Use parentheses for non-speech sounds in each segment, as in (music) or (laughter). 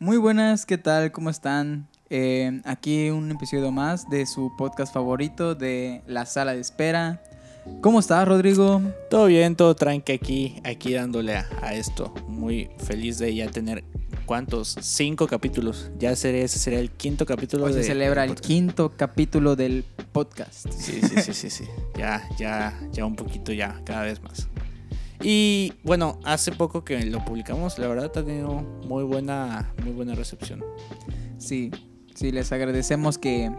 Muy buenas, ¿qué tal? ¿Cómo están? Eh, aquí un episodio más de su podcast favorito de La Sala de Espera. ¿Cómo estás, Rodrigo? Todo bien, todo tranqui aquí, aquí dándole a, a esto. Muy feliz de ya tener ¿cuántos? Cinco capítulos. Ya sería, ese sería el quinto capítulo. Hoy se celebra el quinto capítulo del podcast. Sí, sí, sí, sí, sí. Ya, ya, ya un poquito ya, cada vez más. Y bueno, hace poco que lo publicamos, la verdad ha tenido muy buena, muy buena recepción. Sí, sí, les agradecemos que,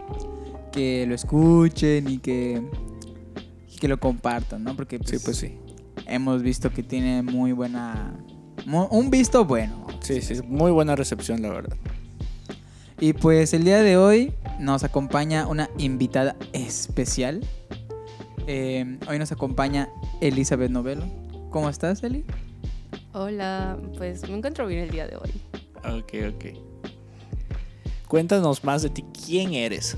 que lo escuchen y que, que lo compartan, ¿no? Porque Sí, pues sí. hemos visto que tiene muy buena... un visto bueno. Sí, sí, muy buena recepción, la verdad. Y pues el día de hoy nos acompaña una invitada especial. Eh, hoy nos acompaña Elizabeth Novelo. ¿Cómo estás, Eli? Hola, pues me encuentro bien el día de hoy. Ok, ok. Cuéntanos más de ti. ¿Quién eres?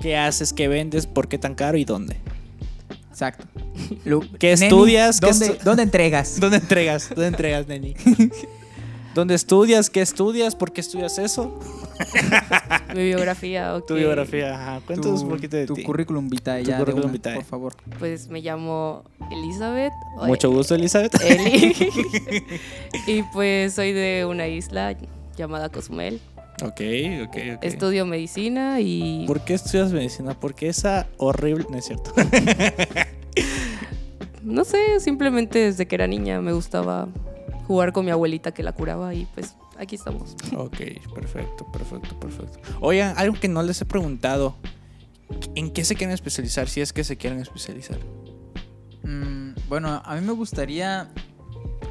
¿Qué haces? ¿Qué vendes? ¿Por qué tan caro y dónde? Exacto. Lu- ¿Qué Neni, estudias? ¿Qué ¿Dónde, estu- dónde entregas? (laughs) ¿Dónde entregas? ¿Dónde entregas, Neni? (laughs) ¿Dónde estudias? ¿Qué estudias? ¿Por qué estudias eso? (laughs) Mi biografía, ok. Tu biografía, ajá. Cuéntanos un poquito de tu ti. currículum vitae Tu ya de currículum una, vitae. por favor. Pues me llamo Elizabeth. o Mucho gusto, Elizabeth. Eli. (laughs) y pues soy de una isla llamada Cozumel. Ok, ok, ok. Estudio medicina y ¿Por qué estudias medicina? Porque esa horrible... No es cierto. (laughs) no sé, simplemente desde que era niña me gustaba jugar con mi abuelita que la curaba y pues aquí estamos. ok, perfecto, perfecto, perfecto. Oigan, algo que no les he preguntado. ¿En qué se quieren especializar? Si es que se quieren especializar. Mm, bueno, a mí me gustaría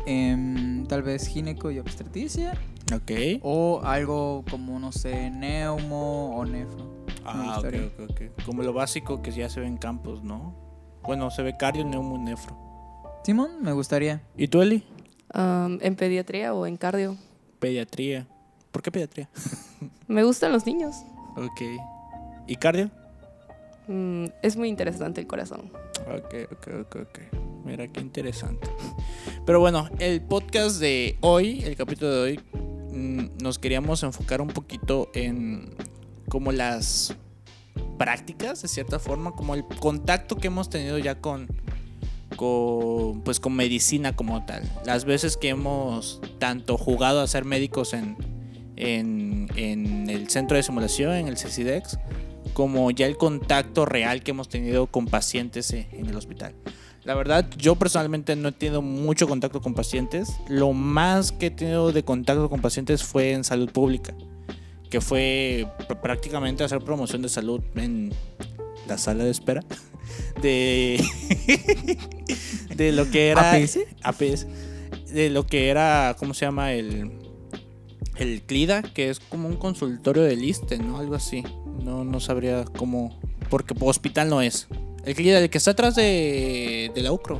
em, tal vez gineco y obstetricia Ok. o algo como, no sé, neumo o nefro. Ah, ok, ok, ok. Como lo básico que ya se ve en campos, ¿no? Bueno, se ve cardio, neumo, nefro. Simón, me gustaría. ¿Y tú, Eli? En pediatría o en cardio. Pediatría. ¿Por qué pediatría? (laughs) Me gustan los niños. Ok. ¿Y cardio? Mm, es muy interesante el corazón. Ok, ok, ok, ok. Mira, qué interesante. Pero bueno, el podcast de hoy, el capítulo de hoy, mm, nos queríamos enfocar un poquito en como las prácticas, de cierta forma, como el contacto que hemos tenido ya con, pues, con medicina como tal. Las veces que hemos tanto jugado a ser médicos en, en, el centro de simulación, en el CCDEX, como ya el contacto real que hemos tenido con pacientes en el hospital. La verdad, yo personalmente no he tenido mucho contacto con pacientes. Lo más que he tenido de contacto con pacientes fue en salud pública, que fue pr- prácticamente hacer promoción de salud en la sala de espera (laughs) de, (laughs) de lo que era ¿APS? APS, de lo que era, ¿cómo se llama? El, el CLIDA, que es como un consultorio del ISTE, ¿no? Algo así. No, no sabría cómo. Porque hospital no es. El CLIDA, el que está atrás de, de la UCRO.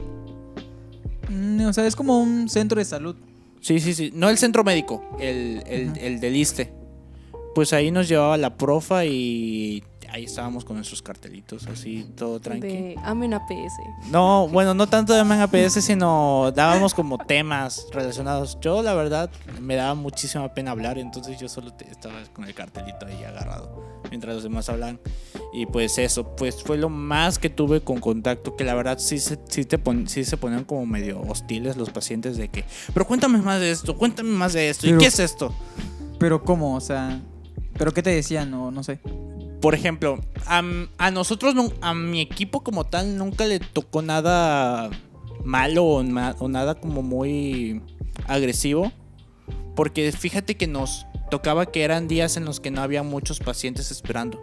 Mm, o sea, es como un centro de salud. Sí, sí, sí. No el centro médico, el, el, el del ISTE. Pues ahí nos llevaba la profa y ahí estábamos con nuestros cartelitos, así, todo tranquilo. De Amen APS. No, bueno, no tanto de manga PS, sino dábamos como temas relacionados. Yo, la verdad, me daba muchísima pena hablar, entonces yo solo estaba con el cartelito ahí agarrado mientras los demás hablan. Y pues eso, pues fue lo más que tuve con contacto, que la verdad sí se, sí te pon- sí se ponían como medio hostiles los pacientes de que, pero cuéntame más de esto, cuéntame más de esto, ¿y qué es esto? Pero ¿cómo? O sea, ¿pero qué te decían? O no sé. Por ejemplo, a, a nosotros, a mi equipo como tal, nunca le tocó nada malo o, na- o nada como muy agresivo. Porque fíjate que nos tocaba que eran días en los que no había muchos pacientes esperando.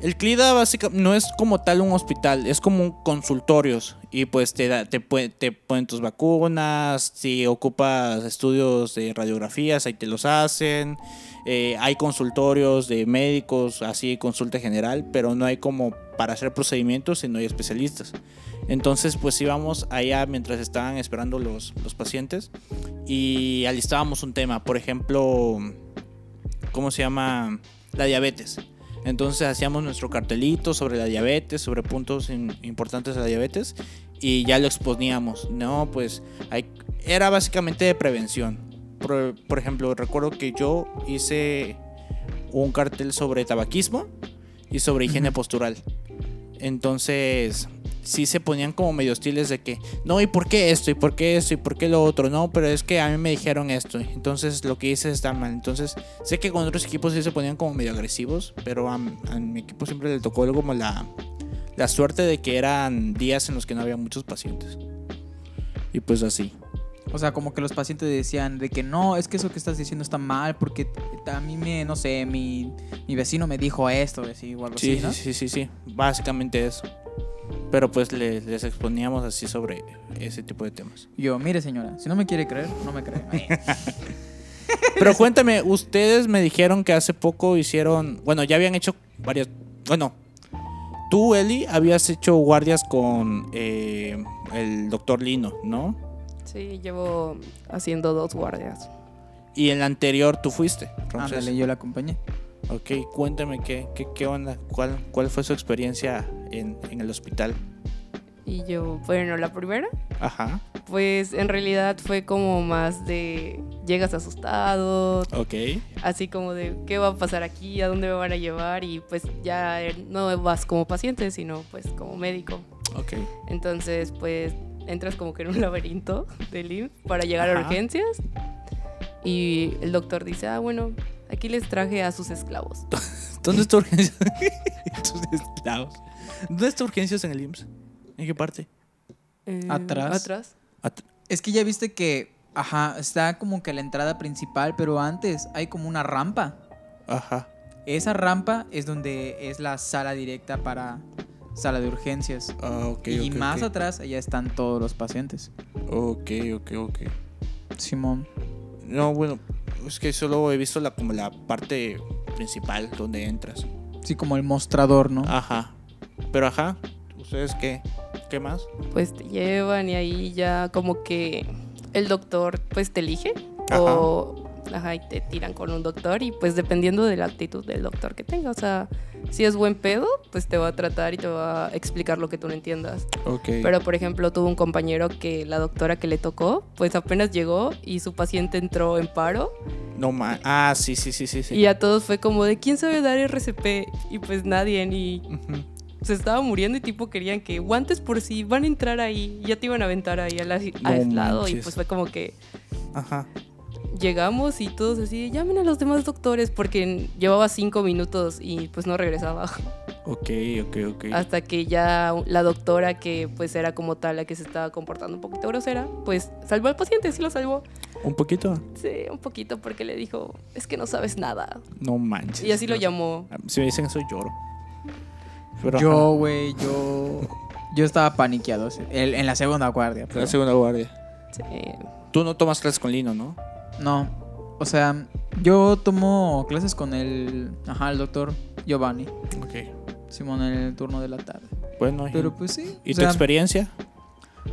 El CLIDA básicamente no es como tal un hospital, es como un consultorios. Y pues te, da- te, te ponen tus vacunas, si ocupas estudios de radiografías, ahí te los hacen. Eh, hay consultorios de médicos, así consulta general, pero no hay como para hacer procedimientos y no hay especialistas. Entonces pues íbamos allá mientras estaban esperando los, los pacientes y alistábamos un tema, por ejemplo, ¿cómo se llama? La diabetes. Entonces hacíamos nuestro cartelito sobre la diabetes, sobre puntos in- importantes de la diabetes y ya lo exponíamos. No, pues hay- era básicamente de prevención. Por, por ejemplo, recuerdo que yo hice un cartel sobre tabaquismo y sobre higiene postural. Entonces, sí se ponían como medio hostiles de que, no, ¿y por qué esto? ¿Y por qué esto? ¿Y por qué lo otro? No, pero es que a mí me dijeron esto. Entonces, lo que hice está mal. Entonces, sé que con otros equipos sí se ponían como medio agresivos, pero a, a mi equipo siempre le tocó como la, la suerte de que eran días en los que no había muchos pacientes. Y pues así. O sea, como que los pacientes decían de que no, es que eso que estás diciendo está mal porque a mí me, no sé, mi, mi vecino me dijo esto, así, o algo Sí, así, ¿no? sí, sí, sí, sí. Básicamente eso. Pero pues le- les exponíamos así sobre ese tipo de temas. Yo, mire señora, si no me quiere creer, no me cree. (laughs) (laughs) Pero cuéntame, ustedes me dijeron que hace poco hicieron, bueno, ya habían hecho varias, bueno, tú, Eli, habías hecho guardias con eh, el doctor Lino, ¿no? Sí, llevo haciendo dos guardias. Y en la anterior tú fuiste. Entonces, Ándale, yo la acompañé. ok, cuéntame qué, qué, qué onda, cuál, cuál fue su experiencia en, en el hospital. Y yo, bueno, la primera, Ajá, pues en realidad fue como más de llegas asustado, ok, así como de qué va a pasar aquí, a dónde me van a llevar y pues ya no vas como paciente, sino pues como médico. ok. Entonces, pues entras como que en un (laughs) laberinto del IMSS para llegar a urgencias y el doctor dice, ah, bueno, aquí les traje a sus esclavos. (laughs) ¿Dónde está urgencia? (laughs) Tus esclavos. ¿Dónde está urgencias en el IMSS? ¿En qué parte? Eh, Atrás. Atrás. At- Es que ya viste que, ajá, está como que la entrada principal, pero antes hay como una rampa. Ajá. Esa rampa es donde es la sala directa para sala de urgencias. Ah, ok, y más atrás, allá están todos los pacientes. Ok, ok, ok. Simón. No, bueno, es que solo he visto la, como la parte principal donde entras. Sí, como el mostrador, ¿no? Ajá. Pero ajá, ¿ustedes qué? ¿Qué más? Pues te llevan y ahí ya como que el doctor pues te elige Ajá. o ajá, y te tiran con un doctor y pues dependiendo de la actitud del doctor que tenga, o sea, si es buen pedo, pues te va a tratar y te va a explicar lo que tú no entiendas. Ok. Pero por ejemplo, tuvo un compañero que la doctora que le tocó, pues apenas llegó y su paciente entró en paro No más. Ah, sí, sí, sí, sí. sí. y a todos fue como de quién sabe dar RCP y pues nadie y Ujú. se estaba muriendo y tipo querían que guantes por si van a entrar ahí, ya te iban a aventar ahí al, as- No y pues fue como que Ajá. Llegamos y todos así, llamen a los demás doctores porque llevaba cinco minutos y pues no regresaba Ok, ok, ok. hasta que ya la doctora que pues era como tal la que se estaba comportando un poquito grosera, pues salvó al paciente, sí lo salvó. Un poquito. Sí, un poquito porque le dijo, es que no sabes nada. No manches. Y así lo llamó. Si me dicen eso, lloro. Pero Yo, güey, yo. Yo estaba paniqueado en la segunda guardia. pero- la segunda guardia. Sí. Tú no tomas clases con Lino, ¿no? No. O sea, yo tomo clases con el. Ajá, el doctor Giovanni. Ok. Simón en el turno de la tarde. Bueno, y- Pero pues sí. ¿y o tu sea, experiencia?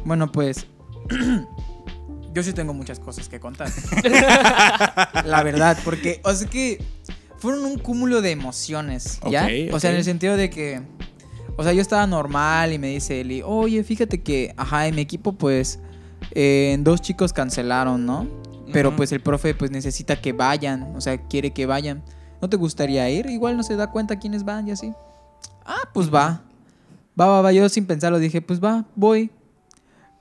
Bueno, pues. (clears throat) yo sí tengo muchas cosas que contar. (laughs) la verdad, porque. O sea que. Fueron un cúmulo de emociones, ¿ya? Ok, O sea, en el sentido de que. O sea, yo estaba normal y me dice Eli, oye, fíjate que, ajá, en mi equipo, pues. eh, dos chicos cancelaron, ¿no? Pero pues el profe pues necesita que vayan, o sea, quiere que vayan. ¿No te gustaría ir? Igual no se da cuenta quiénes van y así. Ah, pues va. Va, va, va. Yo sin pensarlo dije, pues va, voy.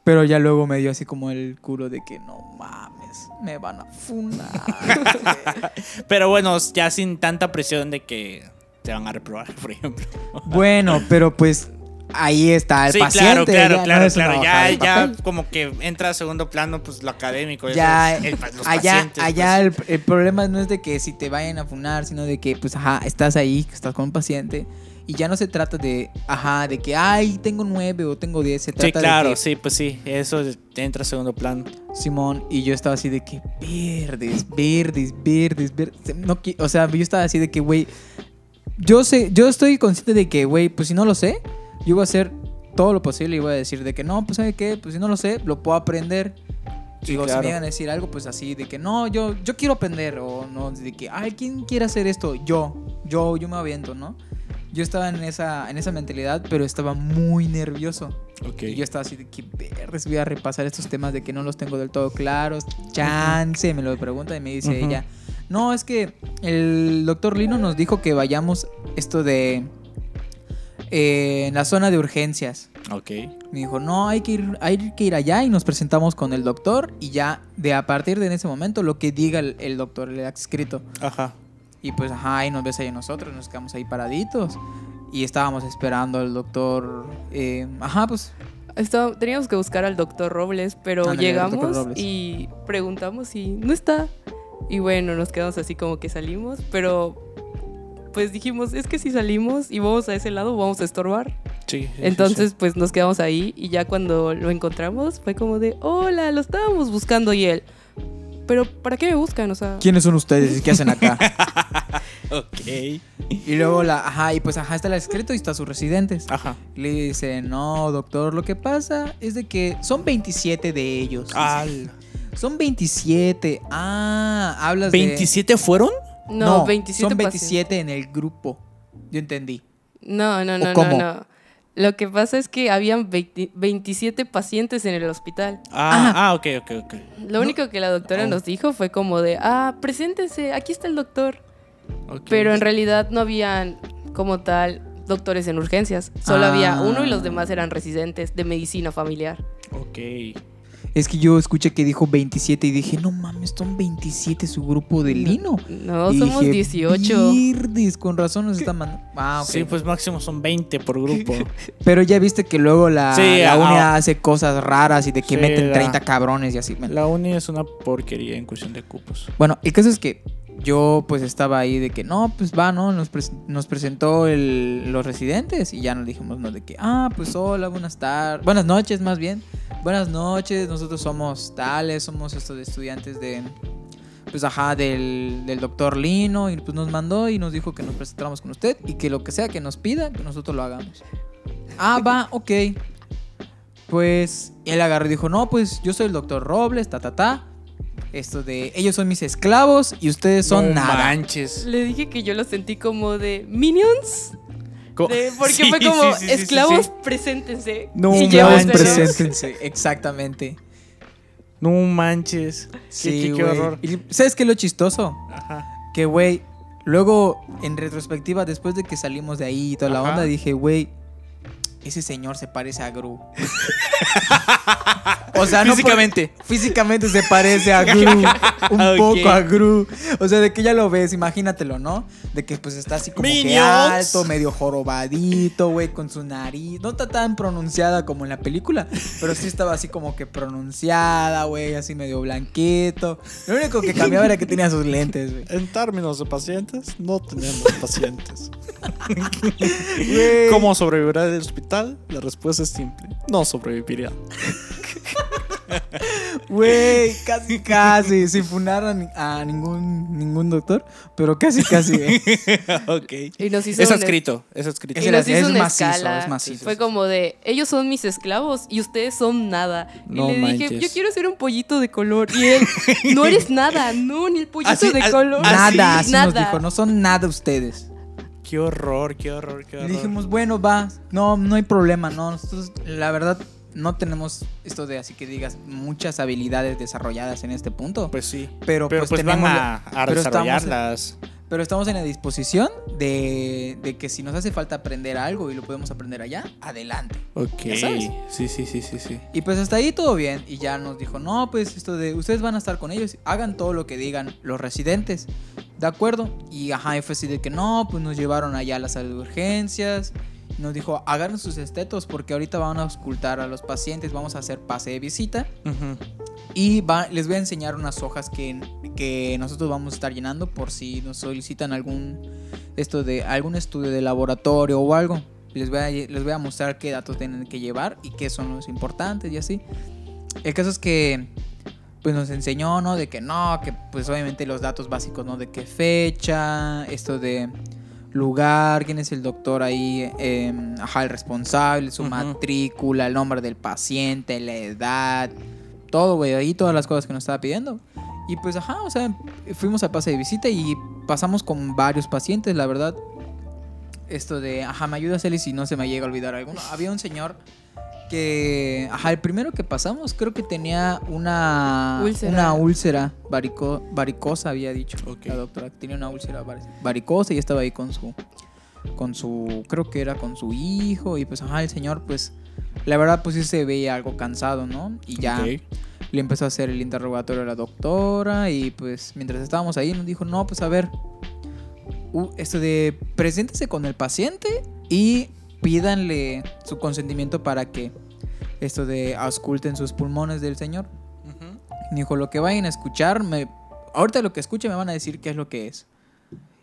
Pero ya luego me dio así como el culo de que no mames, me van a funar. (laughs) Pero bueno, ya sin tanta presión de que te van a reprobar, (laughs) por ejemplo. bueno, pero pues ahí está el sí, paciente. claro, claro, ya claro, claro. Ya, ya como que entra a segundo plano, pues lo académico. Ya, el los allá, pacientes, allá pues. el, el problema no es de que si te vayan a funar, sino de que, pues, ajá, estás ahí, estás con un paciente y ya no se trata de, ajá, de que, ay, tengo nueve o tengo diez, se trata Sí, claro, de que, sí, pues sí, eso entra a segundo plano. Simón, y yo estaba así de que, verdes, verdes, verdes, verdes, no, o sea, yo estaba así de que, güey, yo sé, yo estoy consciente de que, güey, pues si no lo sé, yo voy a hacer todo lo posible y voy a decir de que, no, pues, ¿sabe qué? Pues si no lo sé, lo puedo aprender. Sí, Digo, si claro. me llegan a decir algo, pues así, de que no, yo, yo quiero aprender, o no, de que, ay, ¿quién quiere hacer esto? Yo, yo, yo me aviento, ¿no? Yo estaba en esa, en esa mentalidad, pero estaba muy nervioso. Ok. Y yo estaba así de que verdes, voy a repasar estos temas de que no los tengo del todo claros. Chance, me lo pregunta y me dice Ujú. ella. No, es que el doctor Lino nos dijo que vayamos esto de... eh, en la zona de urgencias. Ok. Me dijo, no, hay que, ir, hay que ir allá y nos presentamos con el doctor y ya de a partir de ese momento lo que diga el, el doctor, el adscrito. Ajá. Y pues, ajá, ahí nos ves ahí nosotros, nos quedamos ahí paraditos. Y estábamos esperando al doctor. eh, ajá, pues. Teníamos que buscar al doctor Robles, pero llegamos Robles. y preguntamos y no está. Y bueno, nos quedamos así como que salimos, pero pues dijimos, es que si salimos y vamos a ese lado, vamos a estorbar. Sí. sí, sí, Entonces, pues nos quedamos ahí y ya cuando lo encontramos fue como de, hola, lo estábamos buscando y él. Pero, ¿para qué me buscan? O sea, ¿Quiénes son ustedes y qué hacen acá? (laughs) Ok. y luego la. Ajá, y pues, ajá, está el adscrito y está sus residentes. Ajá. Le dice, no, doctor, lo que pasa es de que son 27 de ellos. Al. Son 27. Ah, hablas de. ¿27 fueron? No, 27 Son pacientes. 27 en el grupo. Yo entendí. No, no, ¿O no, no, cómo? no. Lo que pasa es que habían 20 27 pacientes en el hospital. Ah, ah, ok, ok, ok. Lo único que la doctora Oh. nos dijo fue como de, ah, preséntense, aquí está el doctor. ok. Pero en realidad no habían como tal doctores en urgencias. Solo había Ah. uno y los demás eran residentes de medicina familiar. Ok. Es que yo escuché que dijo 27 y dije, no mames, son 27 su grupo de Lino. No, Y somos dije, 18. "Virdes, con razón nos está mandando. Ah, ok. Sí, pues máximo son 20 por grupo. (laughs) Pero ya viste que luego la, Sí, la ah, ah. hace cosas raras y de que Sí, meten la- 30 cabrones y así. La uni es una porquería en cuestión de cupos. Bueno, el caso es que yo pues estaba ahí de que no, pues va, ¿no? Nos, nos presentó el- los residentes y ya nos dijimos, ¿no? De que, ah, pues hola, buenas tardes, buenas noches más bien. Buenas noches, nosotros somos tales, somos estos estudiantes de, pues ajá, del, del doctor Lino y pues nos mandó y nos dijo que nos presentáramos con usted y que lo que sea que nos pida, que nosotros lo hagamos. Ah, va, ok. Pues él agarró y dijo, no, pues yo soy el doctor Robles, ta, ta, ta. Esto de, ellos son mis esclavos y ustedes son no nada. manches. Le dije que yo lo sentí como de Minions. Co- de- porque (laughs) Sí, fue como, sí, sí, sí, sí, esclavos, sí. preséntense. No Esclavos, preséntense. (laughs) Exactamente. No manches. Sí, qué, horror. Y ¿Sabes qué es lo chistoso? Ajá. Que, güey, luego en retrospectiva, después de que salimos de ahí y toda la Ajá. onda, dije, güey, ese señor se parece a Gru. (laughs) o sea, no por- Físicamente. físicamente se parece a Gru. (laughs) Un poco a Gru. O sea, de que ya lo ves, imagínatelo, ¿no? De que pues está así como que alto, medio jorobadito, güey, con su nariz. No está tan pronunciada como en la película, pero sí estaba así como que pronunciada, güey, así medio blanquito. Lo único que cambiaba era que tenía sus lentes, güey. En términos de pacientes, no tenemos pacientes. (laughs) ¿Cómo sobrevivirá el hospital? La respuesta es simple. No sobreviviría. (laughs) Güey, casi, casi. Sin funar a, ni- a ningún, ningún doctor, pero casi, casi, güey. (laughs) ok. Y nos hizo Es un- adscrito, es adscrito. Es Y el- nos hizo es una macizo, escala. es macizo. Fue como de, ellos son mis esclavos y ustedes son nada. No y le dije, yo quiero ser un pollito de color. Y él, no (laughs) eres nada, no, ni el pollito Así- de color. Nada, así nada. nos dijo, no son nada ustedes. Qué horror, qué horror, qué Y horror. dijimos, bueno, va, no, no hay problema, no. Nosotros, la verdad, no tenemos esto de así que digas muchas habilidades desarrolladas en este punto. Pues sí. pero, Pero pues, pues, van tenemos a, a pero estamos- desarrollarlas. pero estamos en la disposición de, de que si nos hace falta aprender algo y lo podemos aprender allá, adelante. Ok. ¿Ya sabes? Sí, sí, sí, sí, sí. Y pues hasta ahí todo bien. Y ya nos dijo, no, pues esto de, ustedes van a estar con ellos, hagan todo lo que digan los residentes. ¿De acuerdo? Y ajá, y fue así de que no, pues nos llevaron allá a la sala de urgencias. Nos dijo, agarren sus estetos porque ahorita van a auscultar a los pacientes, vamos a hacer pase de visita. Y va- les voy a enseñar unas hojas que, que nosotros vamos a estar llenando por si nos solicitan algún, esto de, algún estudio de laboratorio o algo. Les voy, a, les voy a mostrar qué datos tienen que llevar y qué son los importantes y así. El caso es que pues nos enseñó, ¿no? De que no, que pues obviamente los datos básicos, ¿no? De qué fecha, esto de lugar, quién es el doctor ahí, eh, ajá, el responsable, su matrícula, el nombre del paciente, la edad, todo, güey, ahí todas las cosas que nos estaba pidiendo. Y pues, ajá, o sea, fuimos a pase de visita y pasamos con varios pacientes, la verdad. Esto de, ajá, me ayuda Celis si no se me llega a olvidar alguno. Había un señor que, ajá, el primero que pasamos creo que tenía una Úlcera. una úlcera varico- varicosa, había dicho la doctora. que Tenía una úlcera vari- varicosa y estaba ahí con su, con su, creo que era con su hijo y pues, ajá, el señor pues, la verdad pues sí se veía algo cansado, ¿no? Y ya le empezó a hacer el interrogatorio a la doctora y pues mientras estábamos ahí nos dijo, no, pues a ver, esto de preséntese con el paciente y pídanle su consentimiento para que esto de ausculten sus pulmones del señor. Ujú. Me Dijo, lo que vayan a escuchar, me, ahorita lo que escuchen me van a decir qué es lo que es.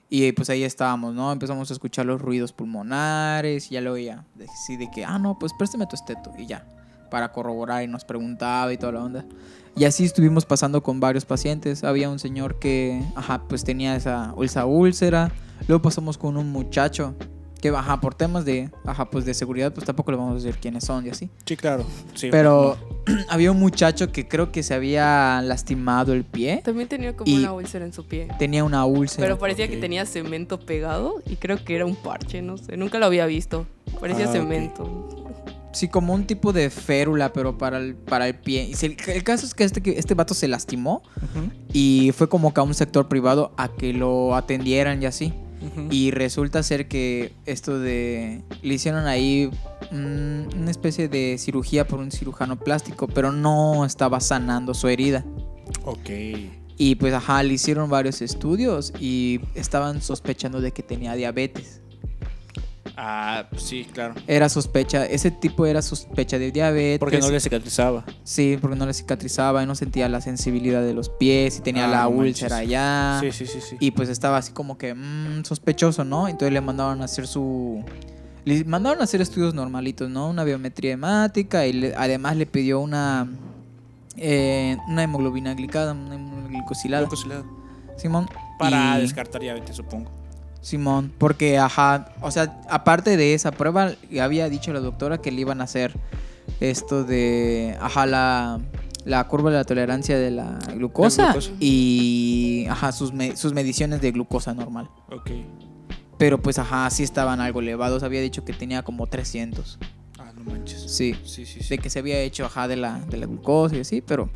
Y pues ahí estábamos, ¿no? Empezamos a escuchar los ruidos pulmonares y ya luego ya, así de que, ah, no, pues préstame tu esteto y ya, para corroborar y nos preguntaba y toda la onda. Y así estuvimos pasando con varios pacientes. Había un señor que, ajá, pues tenía esa, esa úlcera. Luego pasamos con un muchacho que, ajá, por temas de, ajá, pues de seguridad, pues tampoco le vamos a decir quiénes son y así. Sí, claro. Sí. Pero (clears throat) había un muchacho que creo que se había lastimado el pie. También tenía como una úlcera en su pie. Tenía una úlcera. Pero parecía que tenía cemento pegado y creo que era un parche, no sé. Nunca lo había visto. Parecía Ah, cemento. Sí, como un tipo de férula, pero para el, para el pie. Y se- el caso es que este, que este vato se lastimó y fue como que a un sector privado a que lo atendieran y así. Y resulta ser que esto de... Le hicieron ahí una especie de cirugía por un cirujano plástico, pero no estaba sanando su herida. Ok. Y pues ajá, le hicieron varios estudios y estaban sospechando de que tenía diabetes. Ah, sí, claro. Era sospecha, ese tipo era sospecha de diabetes. Porque no le cicatrizaba. Sí, porque no le cicatrizaba y no sentía la sensibilidad de los pies y tenía Ah, la úlcera allá. Sí, sí, sí, sí. Y pues estaba así como que mm, sospechoso, ¿no? Entonces le mandaron a hacer su... Le mandaron a hacer estudios normalitos, ¿no? Una biometría hemática y le- además le pidió una... eh, una hemoglobina glicada, una hemoglobina. Glucosilado. Simón. Para Y- descartar diabetes, supongo. Simón, porque ajá, o sea, aparte de esa prueba, había dicho la doctora que le iban a hacer esto de, ajá, la, la curva de la tolerancia de la glucosa, y, ajá, sus, me- sus mediciones de glucosa normal. Ok. Pero pues, ajá, sí estaban algo elevados, había dicho que tenía como 300, Ah, no manches. sí, Sí, sí, sí. de que se había hecho, ajá, de la, de la glucosa y así, pero,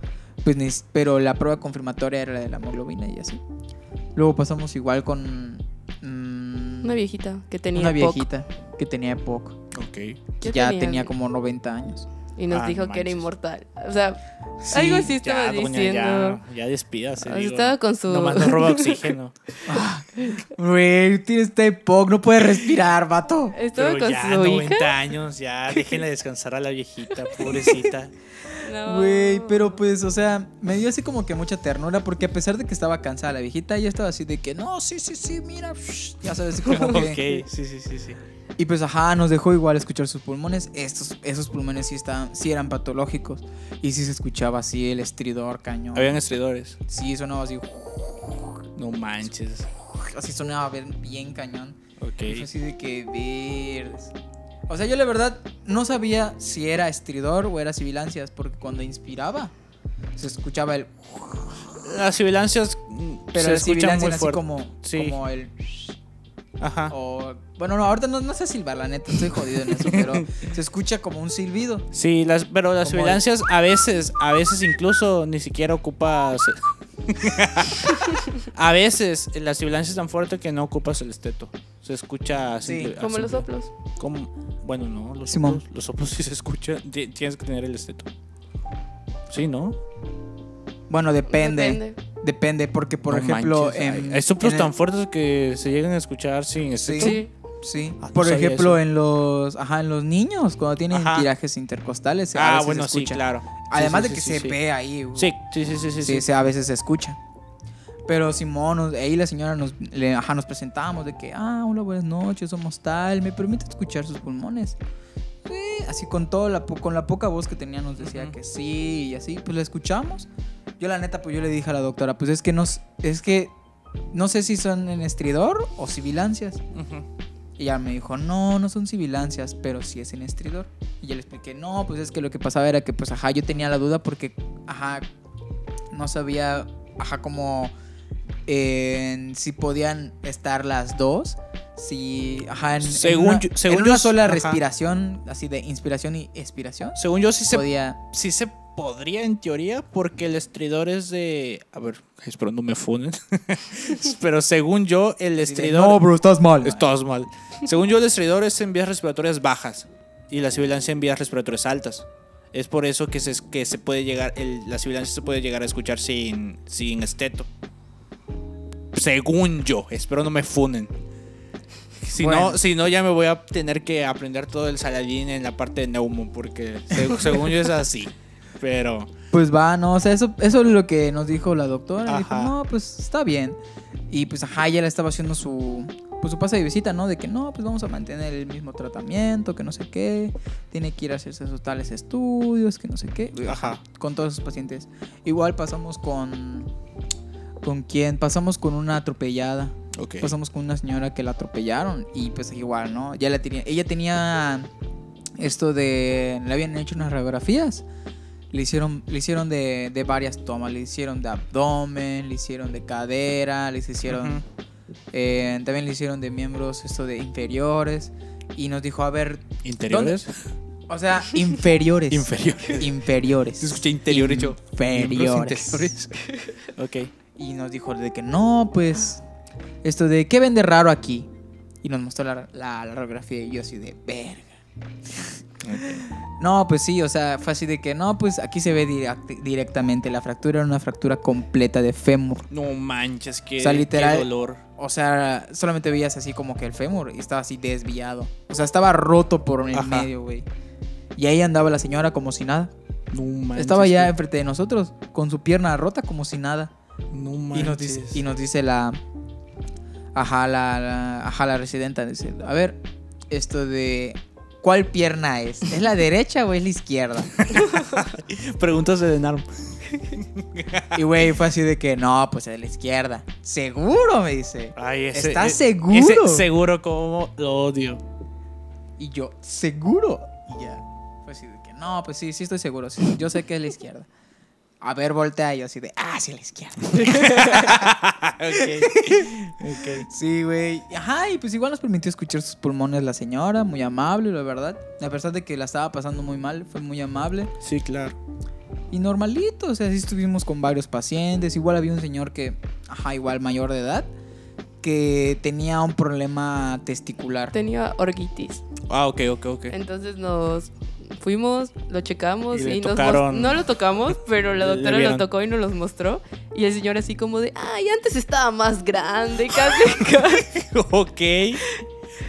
pues, ni- pero la prueba confirmatoria era la de la hemoglobina y así. Luego pasamos igual con... mm, Una viejita que tenía una POC. viejita que tenía EPOC, Ok. que ¿Qué ya tenía? tenía como 90 años. Y nos Ah, dijo no que era inmortal. O sea, algo así estaba Ya, doña, diciendo. ya, ya despídase. O sea, digo. estaba con su. Nomás no roba (laughs) oxígeno. Güey, tienes EPOC, no puedes respirar, vato. Estaba Pero con ya, su 90 hija. años, ya. Déjenla descansar a la viejita, pobrecita. (laughs) No. Güey, pero pues, o sea, me dio así como que mucha ternura porque a pesar de que estaba cansada la viejita, ella estaba así de que, no, sí, sí, sí, mira, shh", ya sabes, (laughs) como que... ok, sí, sí, sí, sí. Y pues, ajá, nos dejó igual escuchar sus pulmones. Estos, esos pulmones sí, estaban, sí eran patológicos. Y sí se escuchaba así el estridor cañón. Habían estridores. Sí, sonaba así, No manches. así sonaba bien, bien cañón. Ok. Y fue así de que verdes. O sea, yo la verdad no sabía si era estridor o era sibilancias, porque cuando inspiraba se escuchaba el. Las sibilancias mm, Pero se escuchan muy así fuerte. como, Sí. como el. Ajá. O, bueno, no, ahorita no, no sé silbar, la neta, estoy jodido en eso, pero (laughs) se escucha como un silbido. Sí, las, pero las Como sibilancias a veces, a veces incluso ni siquiera ocupas. A veces las sibilancias tan fuerte que no ocupas el esteto. Se escucha Sí, simple- a Como los soplos. como- Bueno, no, los Simón. soplos, los soplos sí se escuchan. Ti- Tienes que tener el esteto. Sí, ¿no? Bueno, depende. Depende, porque por No ejemplo. manches, en- hay, hay soplos en tan el- fuertes que se llegan a escuchar sin Sí. esteto. Sí. Sí. Ah, por ejemplo, en los. Ajá, en los niños, cuando tienen Ajá. tirajes intercostales. a Ah, veces bueno, se sí, escucha. claro. Sí, Además sí, de que sí, se sí, sí. ve ahí. uh, Sí, sí, sí, sí, sí. Sí, sí. sí, a veces se escucha. Pero Simón, nos- ahí la señora nos, le, ajá, nos presentamos de que, ah, hola, buenas noches, somos tal, ¿me permite escuchar sus pulmones? Sí, así con toda la, con la poca voz que tenía nos decía Ujú. que sí y así, pues la escuchamos. Yo la neta, pues yo le dije a la doctora, pues es que nos, es que no sé si son en estridor o sibilancias. Ujú. Y ella me dijo, no, no son sibilancias, pero sí es en estridor. Y yo le expliqué, no, pues es que lo que pasaba era que, pues, ajá, yo tenía la duda porque, ajá, no sabía, ajá, como eh, si podían estar las dos si, ajá, en, en Según una, yo- según en yo una s- sola ajá. respiración, así de inspiración y expiración, Según yo sí se, podía... sí se podría en teoría porque el estridor es de... A ver, espero no me funen. (laughs) Pero según yo, el estridor... No, bro, estás mal. Estás mal. Según yo, el estridor es en vías respiratorias bajas y la sibilancia en vías respiratorias altas. Es por eso que se, que se puede llegar, el- la sibilancia se puede llegar a escuchar sin, sin esteto. Según yo, espero no me funen. Si, Bueno. no, si no, ya me voy a tener que aprender todo el saladín en la parte de neumo, porque se- según yo es así. Pero, Pues va, no, o sea, eso, eso es lo que nos dijo la doctora. Dijo, no, pues está bien. Y pues, ajá, ella le estaba haciendo su, pues, su pase de visita, ¿no? De que no, pues vamos a mantener el mismo tratamiento, que no sé qué. Tiene que ir a hacerse esos tales estudios, que no sé qué. Ajá. Con todos sus pacientes. Igual pasamos con... ¿Con quién? Pasamos con una atropellada. ok. Pasamos con una señora que la atropellaron y pues igual, ¿no? Ya la tenía, ella tenía esto de, le habían hecho unas radiografías, le hicieron, le hicieron de, de varias tomas, le hicieron de abdomen, le hicieron de cadera, les hicieron, eh, también le hicieron de miembros, esto de inferiores y nos dijo, a ver, ¿Interiores? o sea, inferiores. (laughs) Inferiores. Inferiores. Se escucha interior yo, Inferiores. (laughs) ok. Y nos dijo de que no, pues, esto de, ¿qué vende raro aquí? Y nos mostró la, la, la radiografía y yo así de, verga. No, pues sí, o sea, fue así de que, no, pues aquí se ve direct- directamente. La fractura era una fractura completa de fémur. No manches, qué, O sea, literal- qué dolor. O sea, solamente veías así como que el fémur y estaba así desviado. O sea, estaba roto por el Ajá. medio, güey. Y ahí andaba la señora como si nada. No manches. estaba ya enfrente de nosotros, con su pierna rota como si nada. No Y manches. nos, dice, y nos dice la. Ajá, la, la- ajá, la residenta. Dice: A ver, esto de. ¿Cuál pierna es? ¿Es la derecha o es la izquierda? (laughs) Preguntas de Denarm. Y güey, fue así de que no, pues es la izquierda. ¿Seguro? Me dice. Ay, ese, ¿Estás e- seguro? Ese seguro como lo odio. Y yo, ¿seguro? Y ya. Fue así de que no, pues sí, sí estoy seguro. sí, yo sé que es la izquierda. A ver, voltea y yo así de, ah, sí, la izquierda. (laughs) ok. ok. Sí, güey. Ajá, y pues igual nos permitió escuchar sus pulmones la señora, muy amable, la verdad. A pesar de que la estaba pasando muy mal, fue muy amable. Sí, claro. Y normalito, o sea, sí estuvimos con varios pacientes. Igual había un señor que, ajá, igual mayor de edad, que tenía un problema testicular. Tenía orquitis. Ah, ok, ok, ok. Entonces nos fuimos, lo checamos Y y, nos no lo tocamos, pero la (laughs) doctora lo tocó y nos los mostró. Y el señor así como de, ay, antes estaba más grande, casi, (laughs) casi. ok.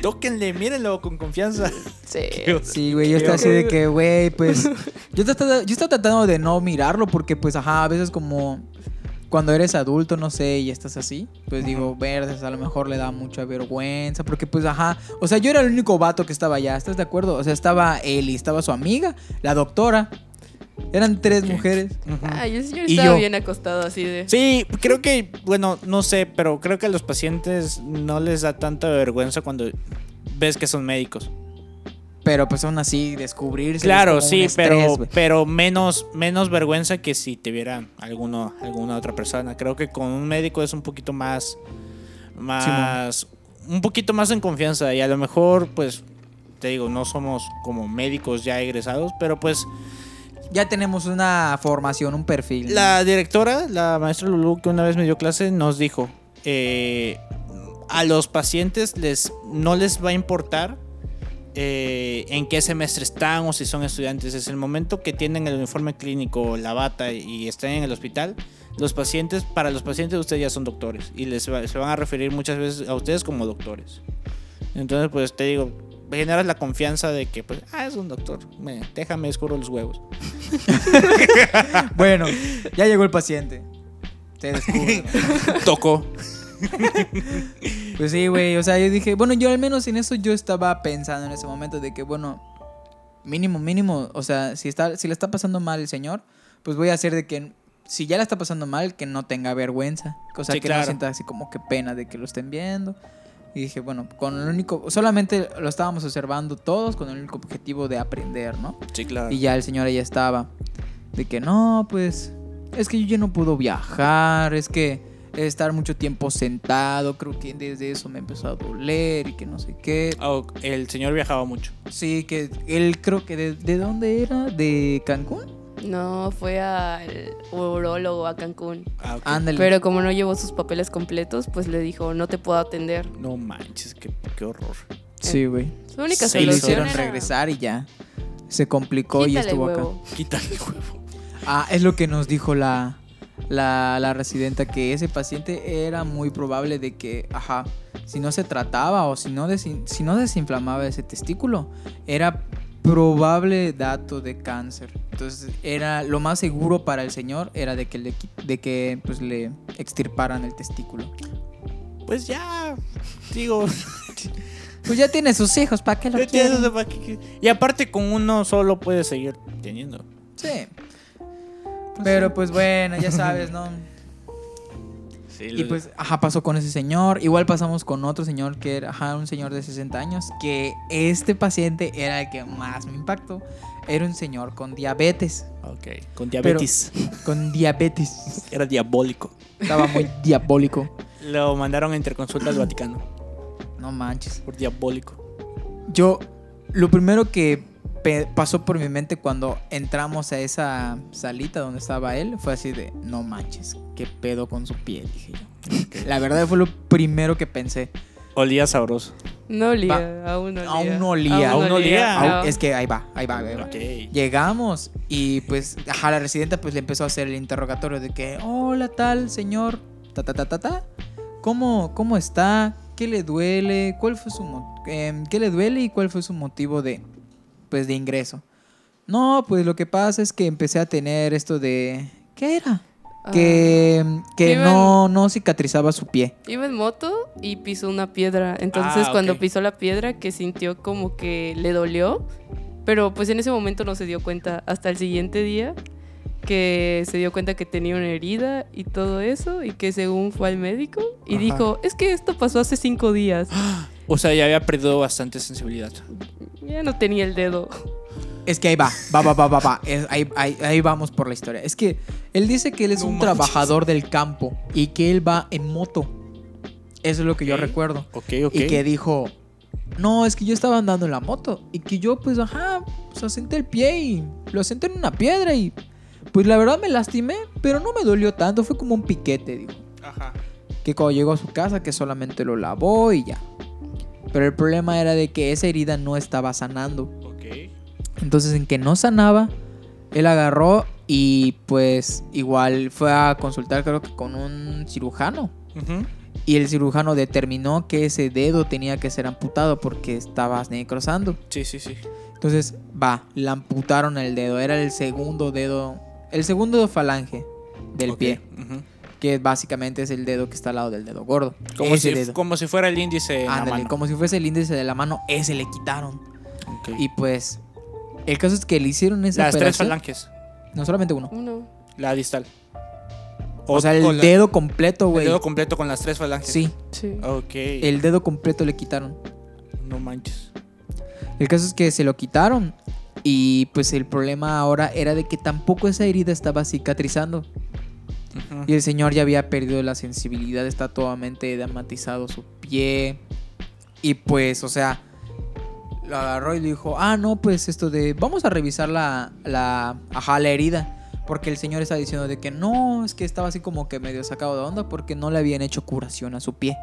Tóquenle, mírenlo con confianza. (laughs) Sí. Sí, güey, yo estaba así de que, güey, pues. Yo estaba, yo estaba tratando de no mirarlo porque, pues, ajá, a veces como. Cuando eres adulto, no sé, y estás así, pues digo, verdes, a lo mejor le da mucha vergüenza, porque pues, ajá, o sea, yo era el único vato que estaba allá, ¿estás de acuerdo? O sea, estaba Eli, estaba su amiga, la doctora, eran tres mujeres. Ay, el señor Y estaba yo. bien acostado así de... Sí, creo que, bueno, no sé, pero creo que a los pacientes no les da tanta vergüenza cuando ves que son médicos. Pero pues aún así, descubrirse. Claro, sí, pero, pero menos, menos vergüenza que si te viera alguno, alguna otra persona. Creo que con un médico es un poquito más, más, un poquito más en confianza y a lo mejor, pues, te digo, no somos como médicos ya egresados, pero pues Ya tenemos una formación, un perfil. ¿no? la directora, la maestra Lulu, que una vez me dio clase, nos dijo, eh, a los pacientes les, no les va a importar eh, en qué semestre están o si son estudiantes. Es el momento que tienen el uniforme clínico, la bata y están en el hospital. Los pacientes, para los pacientes ustedes ya son doctores y les va- se van a referir muchas veces a ustedes como doctores. Entonces, pues te digo, generas la confianza de que, pues, ah, es un doctor, me, déjame escurro los huevos. (laughs) Bueno, ya llegó el paciente. Se descubre. (laughs) Tocó. (laughs) Pues sí, güey. O sea, yo dije, bueno, yo al menos en eso yo estaba pensando en ese momento de que, bueno, mínimo, mínimo. O sea, si, está, si le está pasando mal el señor, pues voy a hacer de que, si ya le está pasando mal, que no tenga vergüenza. O sea, Sí, que claro. no sienta así como que pena de que lo estén viendo. Y dije, bueno, con el único, solamente lo estábamos observando todos con el único objetivo de aprender, ¿no? Sí, claro. Y ya el señor ahí estaba. De que no, pues. Es que yo ya no puedo viajar. Es que. Estar mucho tiempo sentado, creo que desde eso me empezó a doler y que no sé qué. Oh, el señor viajaba mucho. Sí, que él creo que de, ¿de dónde era? ¿De Cancún? No, fue al urólogo a Cancún. Ah. Pero como no llevó sus papeles completos, pues le dijo, no te puedo atender. No manches, qué, qué horror. Sí, güey. Su única Sí, Y le solución hicieron era, regresar y ya. Se complicó y "Quítale estuvo acá. huevo". Quítale el huevo. Ah, es lo que nos dijo la, la, la residenta, que ese paciente era muy probable de que, ajá, si no se trataba o si no, desin- si no desinflamaba ese testículo, era probable dato de cáncer. Entonces, era lo más seguro para el señor era de que le, de que, pues, le extirparan el testículo. Pues ya, digo, Pues ya tiene sus hijos, ¿para qué lo quiere? y aparte con uno solo puedes seguir teniendo. Sí. Pero pues bueno, ya sabes, ¿no? (laughs) Sí, Y pues, ajá, pasó con ese señor. Igual pasamos con otro señor que era, ajá, un señor de 60 años. Que este paciente era el que más me impactó. Era un señor con diabetes. Ok, con diabetes. (laughs) Con diabetes. Era diabólico. Estaba muy (laughs) diabólico. Lo mandaron a interconsulta al Vaticano No manches. por diabólico. Yo, lo primero que pasó por mi mente cuando entramos a esa salita donde estaba él fue así de, no manches, qué pedo con su pie, dije yo. La verdad fue lo primero que pensé. Olía sabroso. No olía, aún no olía. Aún no olía. Aún no olía. No. Es que ahí va, ahí va, ahí va. Llegamos y pues, ajá, la residenta pues le empezó a hacer el interrogatorio de que, hola tal, señor, ta ta ta ta ta, ¿cómo, cómo está? ¿Qué le duele? ¿Cuál fue su em, ¿Qué le duele y cuál fue su motivo de, pues, de ingreso? No, pues lo que pasa es que empecé a tener esto de, ¿qué era? Ah, Que, que Iban- no, no cicatrizaba su pie. Iba en moto y pisó una piedra. Entonces Ah, cuando pisó la piedra que sintió como que le dolió. Pero pues en ese momento no se dio cuenta hasta el siguiente día que se dio cuenta que tenía una herida y todo eso y que según fue al médico y Ajá. dijo, es que esto pasó hace cinco días. (gasps) O sea, ya había perdido bastante sensibilidad. Ya no tenía el dedo. Es que ahí va, va, va, va, va, va. Es- ahí, ahí- ahí vamos por la historia. Es que él dice que él es No un manches. trabajador del campo y que él va en moto. Eso es lo que yo recuerdo. Ok, ok. Y que dijo, no, es que yo estaba andando en la moto y que yo pues, ajá, pues asenté el pie y lo asenté en una piedra y pues la verdad me lastimé, pero no me dolió tanto, fue como un piquete, dijo. Ajá. Que cuando llegó a su casa que solamente lo lavó y ya. Pero el problema era de que esa herida no estaba sanando. Entonces en que no sanaba, él agarró y pues igual fue a consultar creo que con un cirujano. Y el cirujano determinó que ese dedo tenía que ser amputado porque estaba necrosando. Sí, sí, sí. Entonces, va, le amputaron el dedo. Era el segundo dedo, el segundo falange del pie. Que básicamente es el dedo que está al lado del dedo gordo. Como, ese si, dedo. como si fuera el índice en la Ándale, mano. como si fuese el índice de la mano, ese le quitaron. Y pues, el caso es que le hicieron esa Las tres falanges. No solamente uno. Uno. La distal. O, sea, el o la- dedo completo, el güey. dedo completo con las tres falanges. Sí, Sí. Ok. el dedo completo le quitaron. No manches. El caso es que se lo quitaron. Y pues el problema ahora era de que tampoco esa herida estaba cicatrizando. Y el señor ya había perdido la sensibilidad, está totalmente dramatizado su pie. Y pues, o sea, lo agarró y dijo, ah, no, pues esto de, vamos a revisar la, la, ajá, la herida. Porque el señor está diciendo de que no, es que estaba así como que medio sacado de onda porque no le habían hecho curación a su pie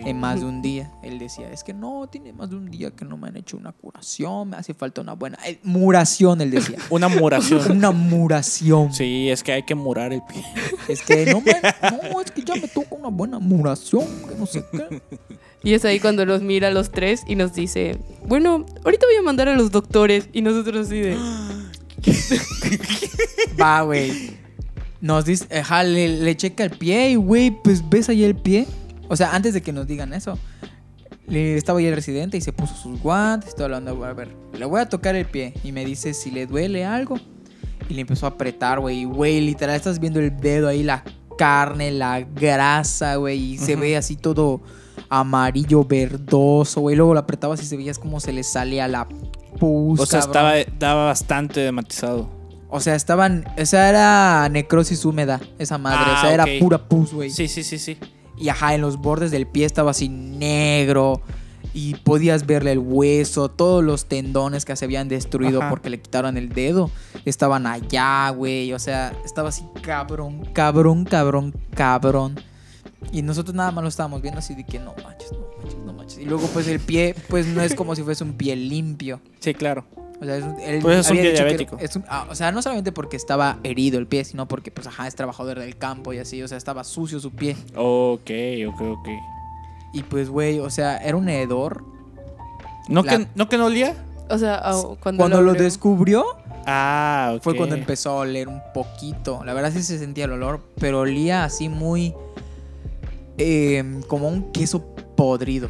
En más de (laughs) un día. Él decía, es que no, tiene más de un día que no me han hecho una curación, me hace falta una buena... eh, muración, él decía. (laughs) Una muración. una muración. sí, es que hay que murar el pie. Es que no, me, (laughs) no, es que ya me toca una buena muración, que no sé qué. Y es ahí cuando los mira a los tres y nos dice, bueno, ahorita voy a mandar a los doctores. Y nosotros así de, (gasps) Va, güey. Nos dice, ajá, le, le checa el pie y, güey, pues ves ahí el pie. O sea, antes de que nos digan eso, estaba ahí el residente y se puso sus guantes. Estoy hablando, a ver, le voy a tocar el pie y me dice si le duele algo. Y le empezó a apretar, güey. Y, güey, literal, estás viendo el dedo ahí, la carne, la grasa, güey. Y se ve así todo amarillo, verdoso, güey. Luego lo apretabas y se veías como se le salía la pus. O sea, estaba, estaba bastante dematizado. O sea, estaban. O sea, era necrosis húmeda, esa madre. o Ah, sea, era pura pus, güey. Sí, sí, sí, sí. Y ajá, en los bordes del pie estaba así negro. Y podías verle el hueso, todos los tendones que se habían destruido Ajá. porque le quitaron el dedo. Estaban allá, güey. O sea, estaba así cabrón, cabrón, cabrón, cabrón. Y nosotros nada más lo estábamos viendo así de que no manches, no manches, no manches. Y luego pues el pie, pues no es como si fuese un pie limpio. Sí, claro. O sea, es un, él Pues es un había pie dicho que diabético. es un- ah, o sea, no solamente porque estaba herido el pie, sino porque, pues, ajá, es trabajador del campo y así. O sea, estaba sucio su pie. Ok, ok, ok. Y pues, güey, o sea, era un hedor. ¿No, La- que, ¿No que no olía? O sea, ah, cuando, Cuando lo descubrió, Ah, ok. fue cuando empezó a oler un poquito. La verdad sí se sentía el olor, pero olía así muy... eh, como un queso podrido.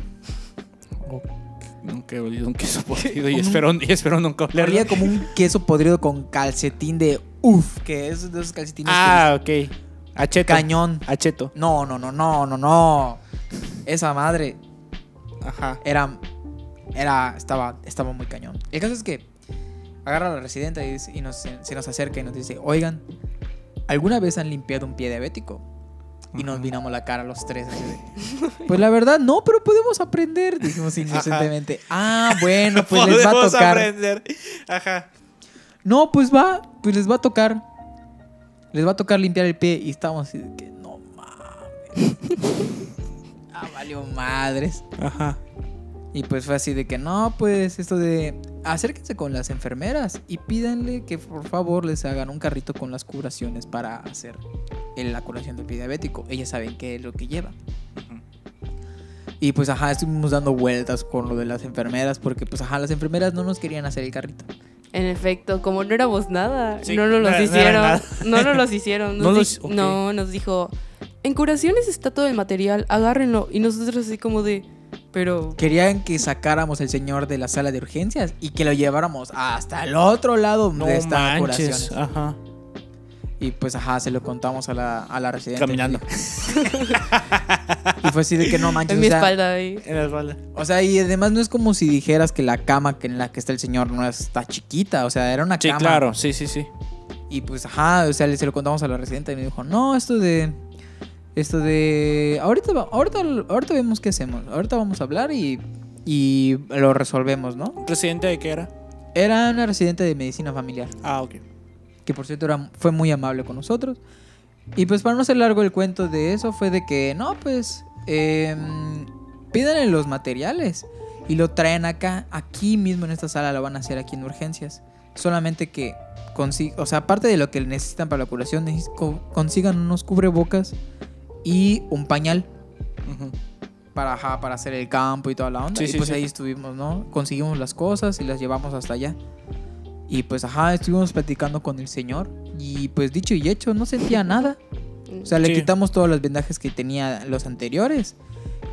Nunca he olido un queso (laughs) podrido y Un- espero, y espero nunca olerlo. Olía como un queso podrido con calcetín de uff, que es de esos calcetines Ah, ok. que Acheto. cañón. Acheto. No, no, no, no, no, no. Esa madre Ajá. era era estaba estaba muy cañón. El caso es que agarra a la residente y, y nos, se nos acerca y nos dice, "Oigan, ¿alguna vez han limpiado un pie diabético?" Y nos Ajá. vinamos la cara los tres. así de, (laughs) pues la verdad, no, pero podemos aprender, dijimos inocentemente. Ah, bueno, pues les va a tocar. aprender. Ajá. No, pues va, pues les va a tocar. Les va a tocar limpiar el pie. Y estábamos así de que, no mames. (laughs) ah, valió madres. Ajá. Y pues fue así de que, no, pues esto de acérquense con las enfermeras y pídanle que por favor les hagan un carrito con las curaciones para hacer la curación del pie diabético. Ellas saben qué es lo que lleva. Y pues ajá, estuvimos dando vueltas con lo de las enfermeras porque pues ajá, las enfermeras no nos querían hacer el carrito. En efecto, como no éramos nada, Sí, no nos no los no hicieron. No nos los hicieron. (laughs) Nos No los- no, nos dijo, en curaciones está todo el material, agárrenlo. Y nosotros así como de, pero... Querían que sacáramos el señor de la sala de urgencias y que lo llevamos hasta el otro lado No de esta manches. curación. Ajá. Y pues ajá, se lo contamos a la, a la residente. Caminando. (laughs) Y fue así de que no manches. En o mi sea, espalda ahí. En la espalda. O sea, y además no es como si dijeras que la cama que en la que está el señor no está chiquita. O sea, era una Sí, cama. claro. Sí, sí, sí. Y pues ajá, o sea, le- se lo contamos a la residente y me dijo, no, esto de. Esto de. Ahorita, ahorita, ahorita vemos qué hacemos. Ahorita vamos a hablar y. Y lo resolvemos, ¿no? ¿Presidente de qué era? Era una residente de medicina familiar. Ah, ok. que por cierto era, fue muy amable con nosotros. Y pues para no ser largo el cuento de eso fue de que, no, pues, eh, pídanle los materiales y lo traen acá, aquí mismo en esta sala lo van a hacer aquí en urgencias. Solamente que, o sea, aparte de lo que necesitan para la curación, consigan unos cubrebocas y un pañal para, ajá, para hacer el campo y toda la onda. Sí, y sí, pues sí. ahí estuvimos, ¿no? Conseguimos las cosas y las llevamos hasta allá. Y pues, ajá, estuvimos platicando con el señor. Y pues dicho y hecho, no sentía (laughs) nada. O sea, le Sí. quitamos todos los vendajes que tenía los anteriores.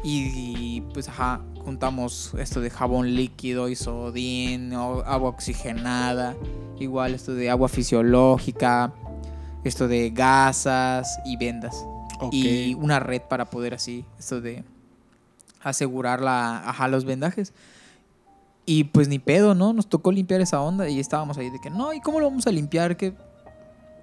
Y, pues, ajá, juntamos esto de jabón líquido, isodín, o- agua oxigenada. Igual esto de agua fisiológica. Esto de gasas y vendas Y una red para poder así, esto de asegurar la, ajá, los vendajes. Y pues ni pedo, ¿no? Nos tocó limpiar esa onda y estábamos ahí de que, no, ¿y cómo lo vamos a limpiar? Que,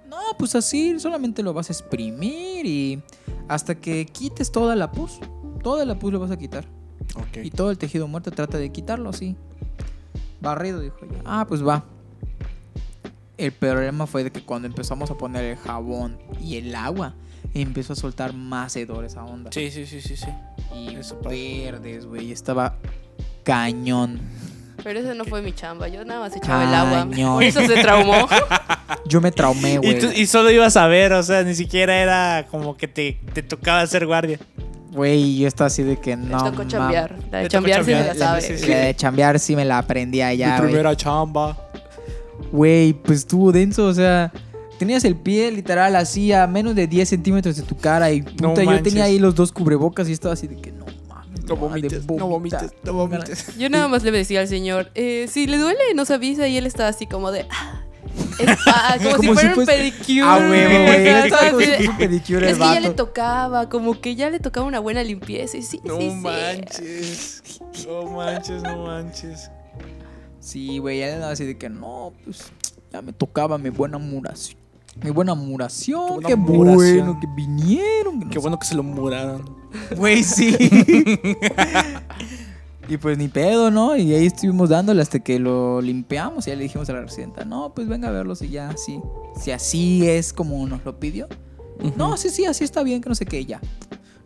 no, pues así, solamente lo vas a exprimir y hasta que quites toda la pus, toda la pus lo vas a quitar. Y todo el tejido muerto trata de quitarlo así. Barrido, dijo ella. Ah, pues va. El problema fue de que cuando empezamos a poner el jabón y el agua, empezó a soltar más hedor esa onda. Sí, sí, sí, sí, sí. Y Eso verdes, güey. Estaba cañón. Pero esa no fue mi chamba, yo nada más echaba el agua. Cañón. Por eso se traumó. (laughs) Yo me traumé, Y, güey. tú- y solo ibas a ver, o sea, ni siquiera era como que te, te tocaba ser guardia. Güey, yo estaba así de que no. tocó mam- chambear. La de tocó chambear sí me chambear, la La, sabe. sí, sí. la de chambear sí me la aprendí allá, Mi güey. primera chamba. Güey, pues estuvo denso, o sea, tenías el pie literal así a menos de 10 centímetros de tu cara y No puta, yo tenía ahí los dos cubrebocas y estaba así de que no mames. No vomites, no vomites, no vomites. Yo nada más le decía al señor, eh, si le duele, nos avisa. Y él estaba así como de. "Ah, es pa-", (laughs) como, si fuera un pedicure. Ah, huevo, (laughs) pedicure el Es que ya le tocaba, como que ya le tocaba una buena limpieza. Y sí, No sí, sí. manches. No manches, no manches. Sí, güey, ya andaba así de que no, pues Ya me tocaba mi buena muración. Mi buena muración, buena qué muración. bueno que vinieron. que Qué bueno que se lo muraron. Güey, sí. (laughs) y pues ni pedo, ¿no? Y ahí estuvimos dándole hasta que lo limpiamos y ya le dijimos a la residenta, no, pues venga a verlo si ya, sí. Si así es como nos lo pidió. No, sí, sí, así está bien, que no sé qué, ya.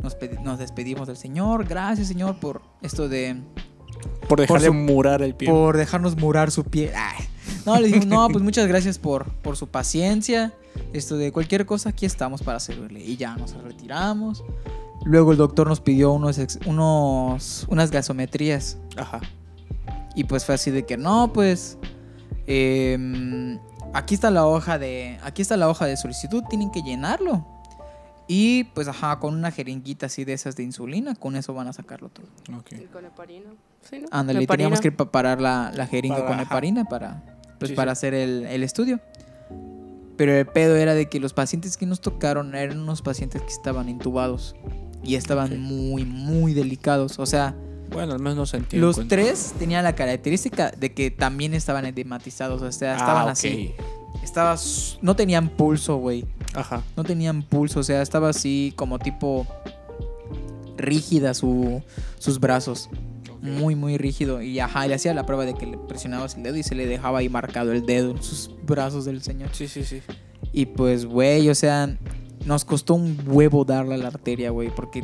Nos, nos despedimos del señor. Gracias, señor, por esto de... Por dejarle su- murar el pie. Por dejarnos murar su pie. Ay. No, le dijimos, no, pues muchas gracias por, por su paciencia. Esto de cualquier cosa, aquí estamos para servirle. Y ya nos retiramos. Luego el doctor nos pidió unos, ex- unos unas gasometrías. Ajá. Y pues fue así de que no, pues. em, aquí está la hoja de. Aquí está la hoja de solicitud. Tienen que llenarlo. Y pues ajá, con una jeringuita así de esas de insulina, con eso van a sacarlo todo. Ok. Y con heparina. Sí, ¿no? Ándale, teníamos que preparar la, la jeringa Para- con ajá. heparina para, pues, Sí, para sí. hacer el, el estudio. Pero el pedo era de que los pacientes que nos tocaron eran unos pacientes que estaban intubados y estaban muy, muy delicados. O sea, Bueno, al menos no se entiende. los tres tenían la característica de que también estaban edematizados. O sea, estaban Ah, así. Estaba, s- no tenían pulso, güey. Ajá. No tenían pulso. O sea, estaba así como tipo rígida su, sus brazos muy, muy rígido. Y ajá, le hacía la prueba de que le presionabas el dedo y se le dejaba ahí marcado el dedo en sus brazos del señor. Sí, sí, sí. Y pues, güey, o sea, nos costó un huevo darle a la arteria, güey, porque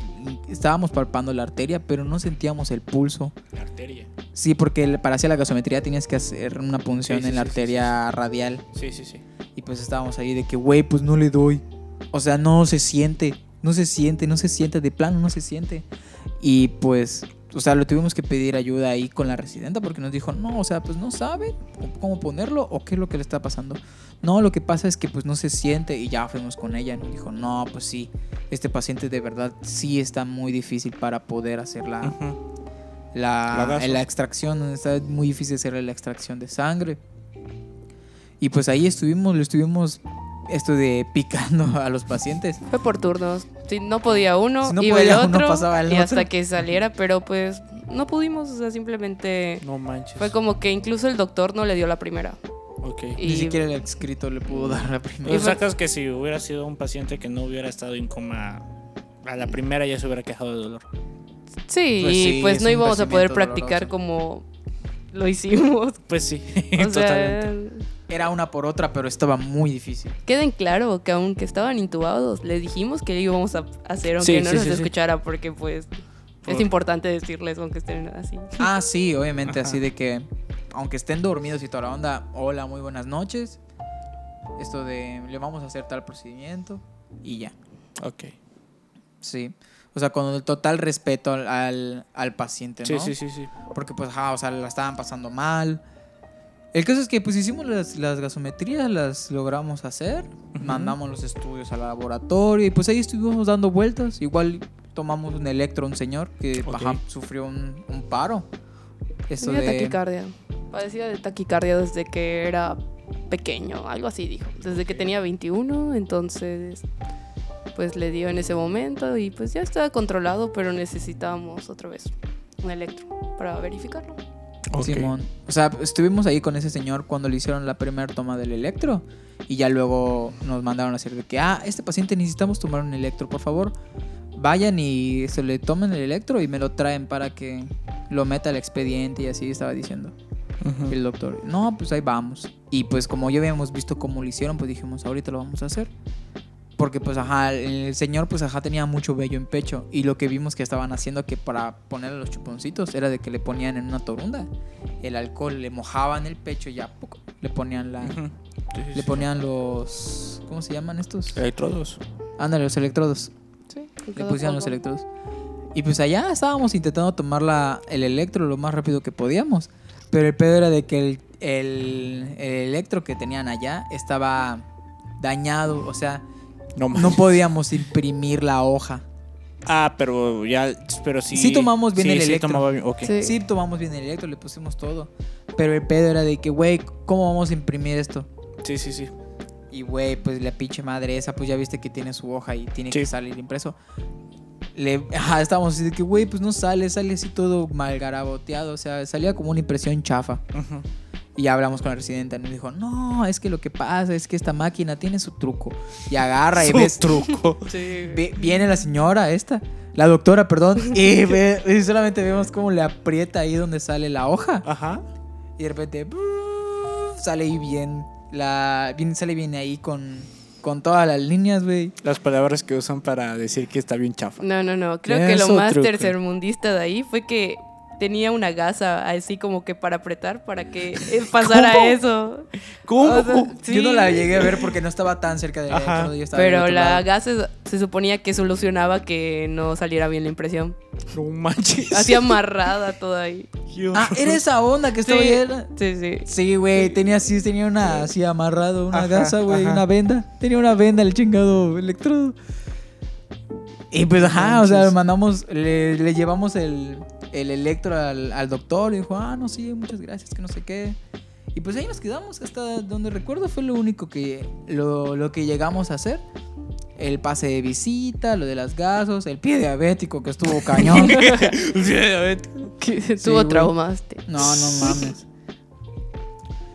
estábamos palpando la arteria, pero no sentíamos el pulso. La arteria. Sí, porque para hacer la gasometría tenías que hacer una punción Sí, sí, en la sí, arteria radial. Sí, sí, sí. Y pues estábamos ahí de que, güey, pues no le doy. O sea, no se siente, no se siente, no se siente, de plano no se siente. Y pues, o sea, le tuvimos que pedir ayuda ahí con la residenta porque nos dijo, no, o sea, pues no sabe cómo ponerlo o qué es lo que le está pasando. No, lo que pasa es que pues no se siente y ya fuimos con ella. Nos dijo, no, pues sí, este paciente de verdad sí está muy difícil para poder hacer la, la, La la extracción, está muy difícil hacer la extracción de sangre. Y pues ahí estuvimos, le estuvimos esto de picando (laughs) a los pacientes. Fue por turnos. Si no podía uno, Si no iba podía el uno, otro. pasaba el y otro. hasta que saliera, pero pues no pudimos. O sea, simplemente No manches. fue como que incluso el doctor no le dio la primera. Ok. Y- Ni siquiera el escrito le pudo dar la primera. Pero fue- sacas que si hubiera sido un paciente que no hubiera estado en coma a la primera ya se hubiera quejado de dolor. Sí, Pues y sí, pues es no íbamos a poder practicar doloroso. como lo hicimos. Pues sí, (laughs) O sea, totalmente. Era una por otra, pero estaba muy difícil. queden claro que aunque estaban intubados, les dijimos que íbamos a hacer aunque Sí, no sí, nos sí, sí. escuchara, porque pues es Por- importante decirles aunque estén así. Ah, sí, obviamente, Ajá. así de que, aunque estén dormidos y toda la onda, hola, muy buenas noches. Esto de, le vamos a hacer tal procedimiento y ya. Ok. Sí. O sea, con el total respeto al, al, al paciente, ¿no? Sí, sí, sí, sí. Porque pues, ajá, o sea, la estaban pasando mal. El caso es que pues hicimos las, las gasometrías, las logramos hacer, mandamos los estudios al laboratorio y pues ahí estuvimos dando vueltas. Igual tomamos un electro a un señor que Ok. ajá, sufrió un, un paro. Eso de... taquicardia. Padecía de taquicardia desde que era pequeño, algo así dijo. Desde que tenía 21, entonces pues le dio en ese momento y pues ya estaba controlado, pero necesitábamos otra vez un electro para verificarlo. Ok. Simón. O sea, estuvimos ahí con ese señor cuando le hicieron la primera toma del electro. Y ya luego nos mandaron a decir de que, ah, este paciente necesitamos tomar un electro, por favor. Vayan y se le tomen el electro y me lo traen para que lo meta al expediente y así estaba diciendo el doctor. No, pues ahí vamos. Y pues como ya habíamos visto cómo lo hicieron, pues dijimos, ahorita lo vamos a hacer. Porque pues ajá, el señor pues ajá tenía mucho vello en pecho. Y lo que vimos que estaban haciendo que para ponerle los chuponcitos era de que le ponían en una torunda el alcohol, le mojaban el pecho y ya ¡puc! le ponían la... Sí, Le sí. ponían los... ¿Cómo se llaman estos? Electrodos. Ándale, los electrodos. Sí, Le pusieron los electrodos. Y pues allá estábamos intentando tomar la, el electro lo más rápido que podíamos. Pero el pedo era de que el, el, el electro que tenían allá estaba dañado. O sea, No, podíamos imprimir la hoja. Ah, pero ya, pero sí. Sí tomamos bien sí, el sí electro. tomaba bien, ok. Sí. Sí, tomamos bien el electro, le pusimos todo. Pero el pedo era de que, güey, ¿cómo vamos a imprimir esto? Sí, sí, sí. Y güey, pues la pinche madre esa, pues ya viste que tiene su hoja y tiene Sí. que salir impreso. Le, ajá, estábamos así de que, güey, pues no sale, sale así todo malgaraboteado. O sea, salía como una impresión chafa. Ujú. Y ya hablamos con la residente. Nos dijo, no, es que lo que pasa es que esta máquina tiene su truco. Y agarra y Su ves. truco. (laughs) Sí. vi- Viene la señora esta, la doctora, perdón, y, (laughs) ve- y solamente vemos cómo le aprieta ahí donde sale la hoja. Ajá. Y de repente brrr, sale ahí bien. La, bien sale bien ahí con, con todas las líneas, güey. Las palabras que usan para decir que está bien chafa. No, no, no. Creo que lo más truco. tercermundista de ahí fue que tenía una gasa así como que para apretar para que (laughs) eh, pasara ¿Cómo? eso. ¿Cómo? O sea, Yo no la llegué a ver porque no estaba tan cerca de Ajá. yo estaba Pero la lado. gasa se, suponía que solucionaba que no saliera bien la impresión. No manches. Así amarrada toda ahí. Ah, era esa onda que estaba Sí, era- sí, sí. Sí, güey, tenía así, tenía una así amarrado, una Ajá, gasa, güey, una venda. Tenía una venda el chingado electrodo. Y pues, ajá, o sea, mandamos, le, le llevamos el, el electro al, al doctor y dijo, ah, no, sí, muchas gracias, que no sé qué. Y pues ahí nos quedamos, hasta donde recuerdo fue lo único que, lo, lo que llegamos a hacer. El pase de visita, lo de las gasos, el pie diabético que estuvo cañón. (laughs) Que Sí, Tuvo güey. traumaste. No, no mames.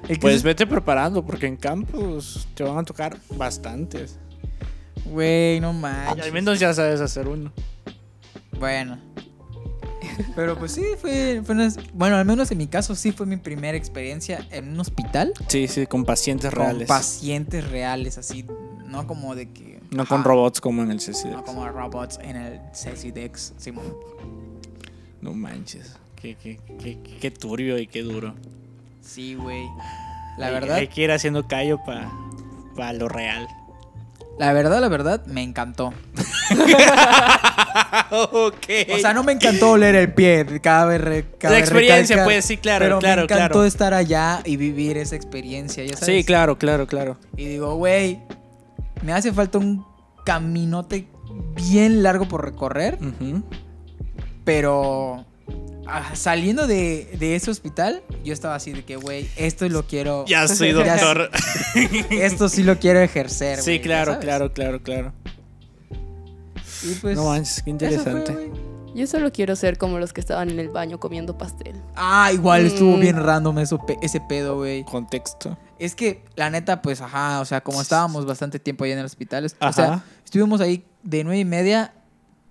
El Pues es- vete preparando porque en campus te van a tocar bastantes. Güey, no manches. al menos ya sabes hacer uno. Bueno. Pero pues sí, fue, fue una- Bueno, al menos en mi caso sí fue mi primera experiencia en un hospital. Sí, sí, con pacientes Con reales. pacientes reales, así. No como de que... no ajá, con robots como en el CCD. No como robots en el Dex, Simón. No manches. Qué, qué, qué, qué turbio y qué duro. Sí, güey. La Hay- verdad, Hay que ir haciendo callo para lo real. La verdad, la verdad, me encantó. (laughs) ok. O sea, no me encantó oler el pie. Cada vez cabe La experiencia, pues sí, claro, pero claro, me encantó claro. estar allá y vivir esa experiencia, ya sabes. Sí, claro, claro, claro. Y digo, güey, me hace falta un caminote bien largo por recorrer, pero saliendo de, de ese hospital, yo estaba así de que, güey, esto lo quiero, Ya soy (laughs) Ya doctor. esto sí lo quiero ejercer. sí, claro, claro, claro, claro. Y pues, no manches, qué fue, interesante. Yo solo quiero ser como los que estaban en el baño comiendo pastel. ah, igual estuvo Mm. bien random eso, ese pedo, güey. Contexto. Es que, la neta, pues, ajá, o sea, como estábamos bastante tiempo ahí en el hospital, o sea, estuvimos ahí de nueve y media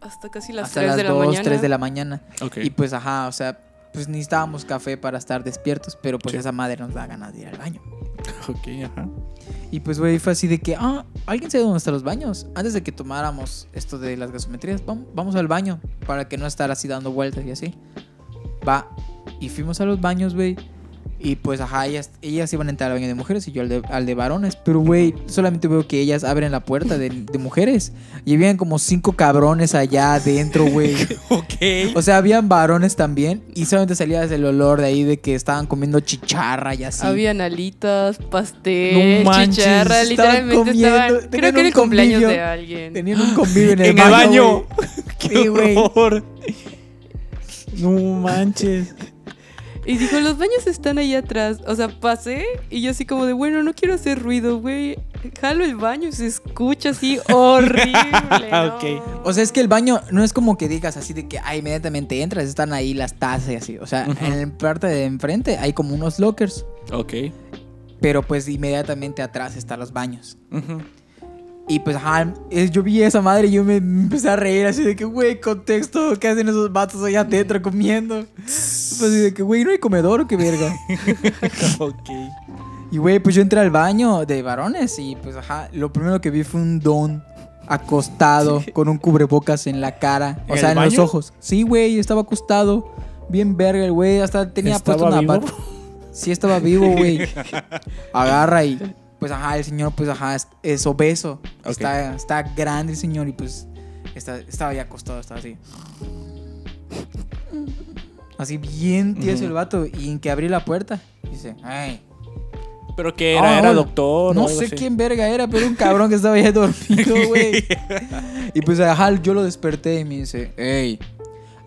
Hasta casi las hasta 3 las de la 2, mañana. 3 de la mañana. Ok. Y pues, ajá, o sea, pues necesitábamos café para estar despiertos, pero pues Sí. esa madre nos da ganas de ir al baño. (laughs) Ok, ajá. Y pues, güey, fue así de que, ah, ¿alguien sabe dónde están los baños? Antes de que tomáramos esto de las gasometrías, vam- vamos al baño para que no estar así dando vueltas y así. Va. Y fuimos a los baños, güey. Y pues, ajá, ellas, ellas iban a entrar al baño de mujeres y yo al de, al de varones. Pero, güey, solamente veo que ellas abren la puerta de, de mujeres. Y habían como cinco cabrones allá adentro, güey. (laughs) Ok. O sea, habían varones también y solamente salía el olor de ahí de que estaban comiendo chicharra y así. Habían alitas, pastel, No manches, chicharra, estaban literalmente comiendo, estaban. Creo que era un el cumpleaños convivio. de alguien. Tenían un (laughs) convivio en el En el baño. baño. güey. (laughs) Qué Sí, horror. No manches. Y dijo, los baños están ahí atrás. O sea, pasé y yo así como de, bueno, no quiero hacer ruido, güey. Jalo el baño y se escucha así (laughs) horrible. ¿no? Ok. O sea, es que el baño no es como que digas así de que ah, inmediatamente entras, están ahí las tazas y así. O sea, en la parte de enfrente hay como unos lockers, Ok. pero pues inmediatamente atrás están los baños. Ujú. Y pues, ajá, es- yo vi esa madre y yo me empecé a reír así de que, güey, contexto, ¿qué hacen esos vatos allá adentro comiendo? (laughs) Pues así de que, güey, no hay comedor o qué verga. (laughs) ok. Y, güey, pues yo entré al baño de varones y, pues, ajá, lo primero que vi fue un don acostado con un cubrebocas en la cara, o ¿En sea, en los baño? ojos. Sí, güey, estaba acostado, bien verga el güey, hasta tenía ¿Estaba puesto una vivo? Sí, estaba vivo, güey. (laughs) Agarra y, pues, ajá, el señor, pues, ajá, es, es obeso. Está, está grande el señor y, pues, está, estaba ya acostado, estaba así. Así bien tieso el vato. Y en que abrí la puerta, dice, ay. ¿Pero qué era? Ah, ¿Era hola. doctor? o No algo sé así? quién verga era, pero un cabrón que estaba ahí (laughs) dormido, güey. (laughs) y pues ajá, yo lo desperté y me dice, hey.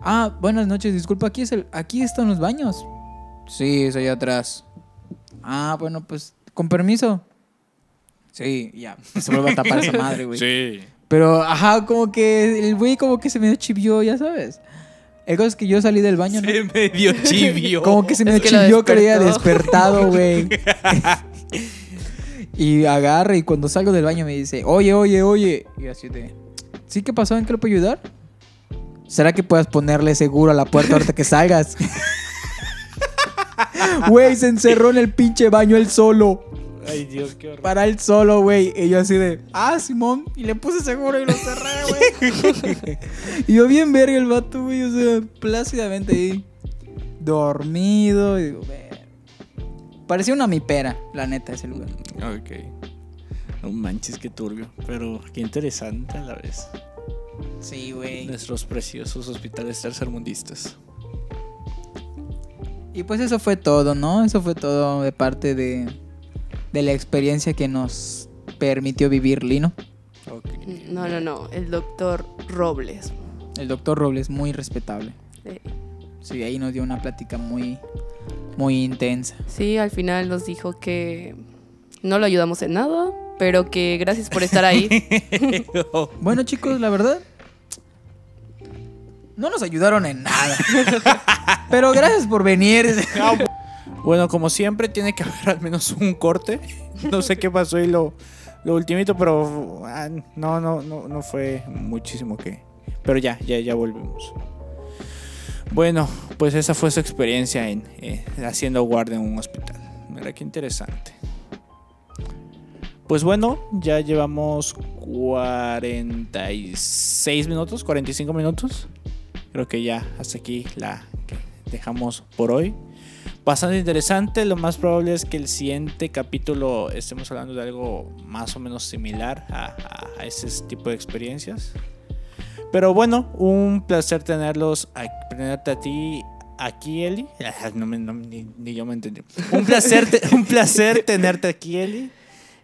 Ah, buenas noches, disculpa, aquí es el, aquí están los baños. Sí, es allá atrás. Ah, bueno, pues, con permiso. Sí, ya, (laughs) se vuelve a tapar esa madre, güey. Sí. Pero, ajá, como que el güey como que se me chivió, ya sabes. El caso es que yo salí del baño, ¿no? Se me dio (laughs) chivio. Como que se me Es que lo chivió que había despertado, güey. (laughs) y agarra y cuando salgo del baño me dice, oye, oye, oye. Y así de, ¿sí qué pasó? ¿En qué lo puedo ayudar? ¿Será que puedas ponerle seguro a la puerta ahorita que salgas? Güey, se encerró en el pinche baño él solo. Ay, Dios, qué horror. Para él solo, güey. Y yo así de, ah, Simón. Y le puse seguro y lo cerré, güey. (laughs) y yo bien verga el vato, güey. O sea, plácidamente ahí. Dormido. Y digo, ver. Parecía una mipera, la neta, ese lugar. Ok. No manches, qué turbio. Pero qué interesante a la vez. Sí, güey. Nuestros preciosos hospitales tercermundistas. Y pues eso fue todo, ¿no? Eso fue todo de parte de, de la experiencia que nos permitió vivir Lino. No, no, no. El doctor Robles. El doctor Robles, muy respetable. Sí. Sí, ahí nos dio una plática muy, muy intensa. Sí, al final nos dijo que no lo ayudamos en nada, pero que gracias por estar ahí. (laughs) Bueno, chicos, la verdad. No nos ayudaron en nada. (laughs) Pero gracias por venir. Bueno, como siempre, tiene que (laughs) haber al menos un corte. (laughs) No sé qué pasó y lo, lo ultimito, pero ah, no, no, no, no fue muchísimo que. Pero ya, ya, ya volvimos. Bueno, pues esa fue su experiencia en eh, haciendo guardia en un hospital. Mira qué interesante. Pues bueno, ya llevamos 46 minutos, 45 minutos. Creo que ya hasta aquí la dejamos por hoy. Bastante interesante, lo más probable es que el siguiente capítulo estemos hablando de algo más o menos similar a, a- a ese tipo de experiencias. Pero bueno, un placer tenerlos, tenerte a ti aquí, Eli. (laughs) No me- no- ni, ni yo me entendí. Un placer, te- un placer tenerte aquí, Eli.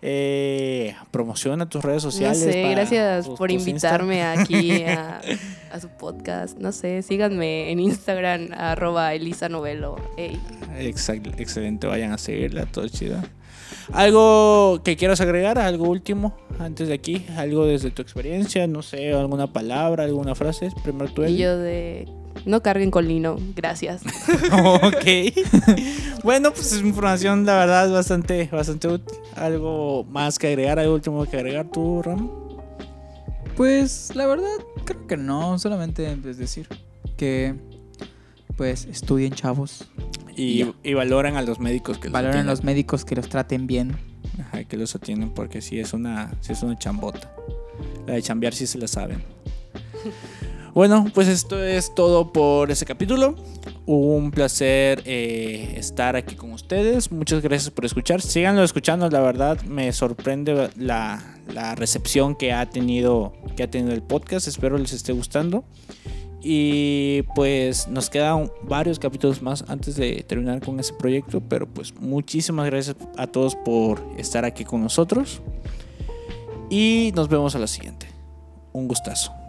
Eh, promociona tus redes No sociales. sé, para gracias tus- por tus invitarme aquí a, (laughs) a su podcast. No sé, síganme en Instagram, (laughs) arroba Elisa Novelo. Exact- excelente, vayan a seguirla, todo chido. ¿Algo que quieras agregar? ¿Algo último antes de aquí? ¿Algo desde tu experiencia? No sé, alguna palabra, alguna frase. Primero tú, Y yo de, no carguen con Lino, gracias. (laughs) ok. (laughs) bueno, pues es información, la verdad, bastante, bastante útil. ¿Algo más que agregar? ¿Algo último que agregar tú, Ram? Pues la verdad, creo que no. Solamente pues, decir que pues estudien chavos. Y, valoran a los médicos que los Valoren atienden. los médicos que los traten bien. Ajá, que los atienden porque sí es una, sí es una chambota. La de chambear sí se la saben. (laughs) Bueno, pues esto es todo por ese capítulo. Un placer eh, estar aquí con ustedes. Muchas gracias por escuchar. Síganlo escuchando, la verdad me sorprende la, la recepción que ha tenido que ha tenido el podcast. Espero les esté gustando. Y pues nos quedan varios capítulos más antes de terminar con ese proyecto. Pero pues muchísimas gracias a todos por estar aquí con nosotros. Y nos vemos a la siguiente. Un gustazo.